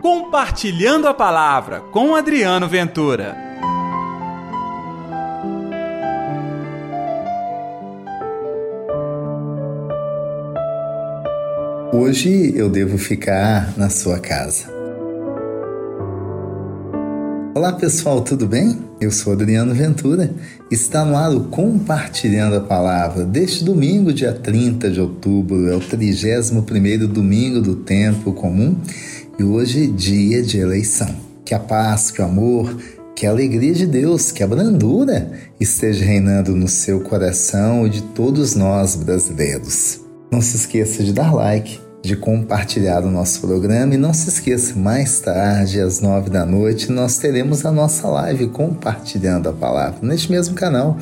Compartilhando a Palavra com Adriano Ventura. Hoje eu devo ficar na sua casa. Olá pessoal, tudo bem? Eu sou Adriano Ventura. Está no ar o Compartilhando a Palavra deste domingo, dia 30 de outubro. É o 31 domingo do tempo comum e hoje dia de eleição. Que a paz, que o amor, que a alegria de Deus, que a brandura esteja reinando no seu coração e de todos nós brasileiros. Não se esqueça de dar like de compartilhar o nosso programa. E não se esqueça, mais tarde, às nove da noite, nós teremos a nossa live compartilhando a palavra neste mesmo canal.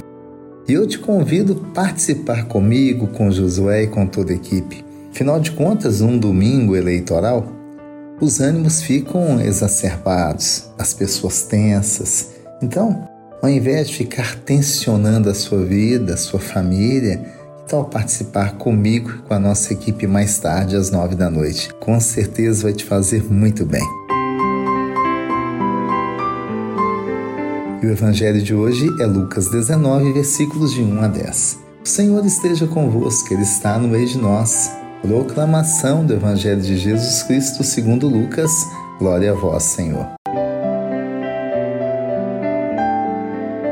E eu te convido a participar comigo, com Josué e com toda a equipe. Afinal de contas, um domingo eleitoral, os ânimos ficam exacerbados, as pessoas tensas. Então, ao invés de ficar tensionando a sua vida, a sua família, tal participar comigo e com a nossa equipe mais tarde, às nove da noite? Com certeza vai te fazer muito bem. E o evangelho de hoje é Lucas 19, versículos de 1 a 10. O Senhor esteja convosco, Ele está no meio de nós. Proclamação do Evangelho de Jesus Cristo segundo Lucas. Glória a vós, Senhor.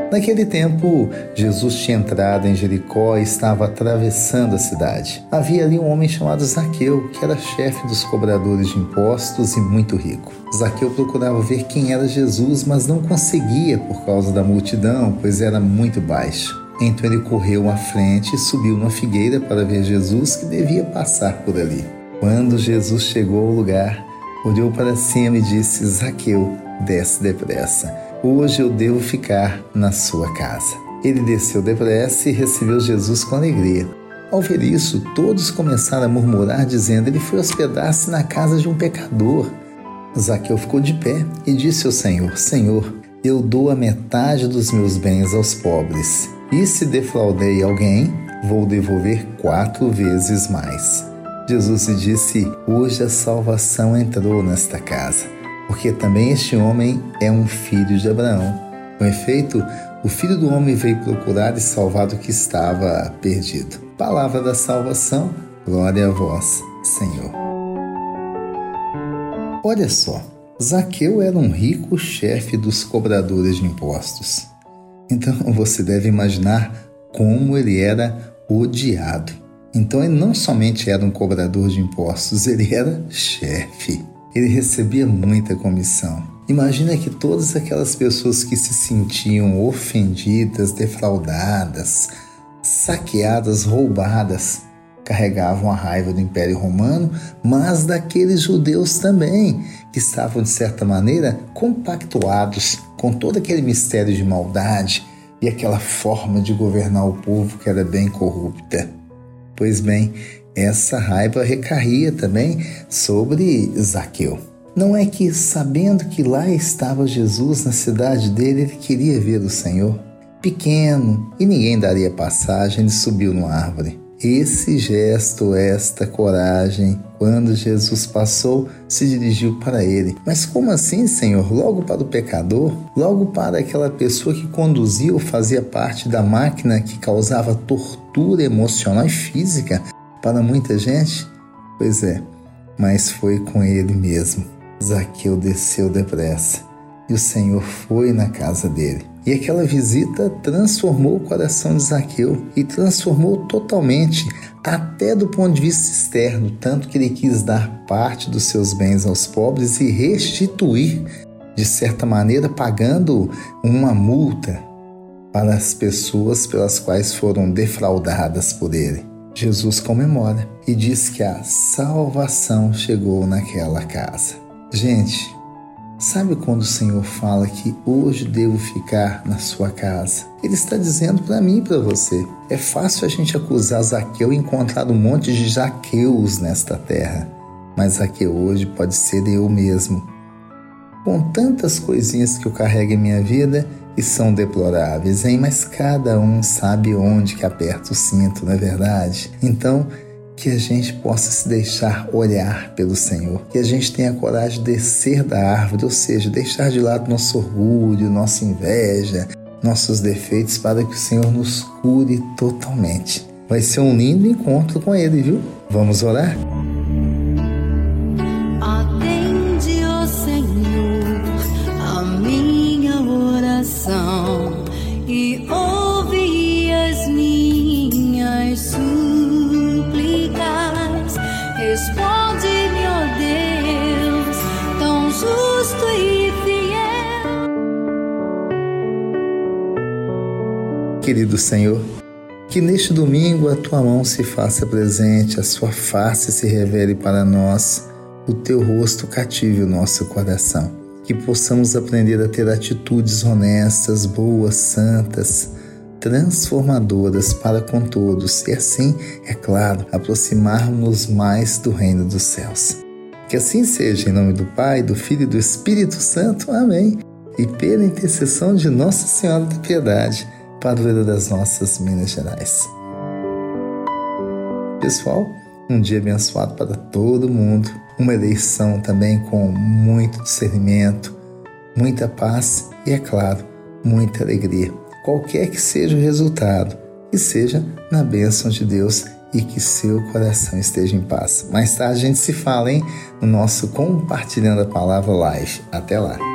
Naquele tempo, Jesus tinha entrado em Jericó e estava atravessando a cidade. Havia ali um homem chamado Zaqueu, que era chefe dos cobradores de impostos e muito rico. Zaqueu procurava ver quem era Jesus, mas não conseguia por causa da multidão, pois era muito baixo. Então ele correu à frente e subiu numa figueira para ver Jesus, que devia passar por ali. Quando Jesus chegou ao lugar, olhou para cima e disse: Zaqueu, desce depressa Hoje eu devo ficar na sua casa. Ele desceu depressa e recebeu Jesus com alegria. Ao ver isso, todos começaram a murmurar, dizendo: Ele foi hospedar-se na casa de um pecador. Zaqueu ficou de pé e disse ao Senhor: Senhor, eu dou a metade dos meus bens aos pobres. E se defraudei alguém, vou devolver quatro vezes mais. Jesus disse: Hoje a salvação entrou nesta casa porque também este homem é um filho de Abraão. Com efeito, o filho do homem veio procurar e salvar o que estava perdido. Palavra da salvação, glória a vós, Senhor. Olha só, Zaqueu era um rico chefe dos cobradores de impostos. Então você deve imaginar como ele era odiado. Então ele não somente era um cobrador de impostos, ele era chefe ele recebia muita comissão. Imagina que todas aquelas pessoas que se sentiam ofendidas, defraudadas, saqueadas, roubadas, carregavam a raiva do Império Romano, mas daqueles judeus também, que estavam, de certa maneira, compactuados com todo aquele mistério de maldade e aquela forma de governar o povo que era bem corrupta. Pois bem, essa raiva recaía também sobre Zaqueu. Não é que, sabendo que lá estava Jesus na cidade dele, ele queria ver o Senhor? Pequeno e ninguém daria passagem, ele subiu numa árvore. Esse gesto, esta coragem, quando Jesus passou, se dirigiu para ele. Mas como assim, Senhor? Logo para o pecador? Logo para aquela pessoa que conduzia ou fazia parte da máquina que causava tortura emocional e física para muita gente? Pois é, mas foi com ele mesmo. Zaqueu desceu depressa e o Senhor foi na casa dele. E aquela visita transformou o coração de Zaqueu e transformou totalmente, até do ponto de vista externo, tanto que ele quis dar parte dos seus bens aos pobres e restituir, de certa maneira, pagando uma multa para as pessoas pelas quais foram defraudadas por ele. Jesus comemora e diz que a salvação chegou naquela casa. Gente, sabe quando o Senhor fala que hoje devo ficar na sua casa? Ele está dizendo para mim e para você. É fácil a gente acusar Zaqueu e encontrar um monte de Jaqueus nesta terra, mas Zaqueu hoje pode ser eu mesmo. Com tantas coisinhas que eu carrego em minha vida, e são deploráveis, hein? Mas cada um sabe onde que aperta o cinto, não é verdade? Então, que a gente possa se deixar olhar pelo Senhor, que a gente tenha coragem de descer da árvore, ou seja, deixar de lado nosso orgulho, nossa inveja, nossos defeitos, para que o Senhor nos cure totalmente. Vai ser um lindo encontro com Ele, viu? Vamos orar? Querido Senhor, que neste domingo a tua mão se faça presente, a sua face se revele para nós, o teu rosto cative o nosso coração. Que possamos aprender a ter atitudes honestas, boas, santas, transformadoras para com todos e assim, é claro, aproximarmos mais do reino dos céus. Que assim seja, em nome do Pai, do Filho e do Espírito Santo. Amém. E pela intercessão de Nossa Senhora da Piedade padroeira das nossas Minas Gerais. Pessoal, um dia abençoado para todo mundo, uma eleição também com muito discernimento, muita paz e, é claro, muita alegria. Qualquer que seja o resultado, que seja na bênção de Deus e que seu coração esteja em paz. Mais tarde a gente se fala, hein? No nosso Compartilhando a Palavra Live. Até lá!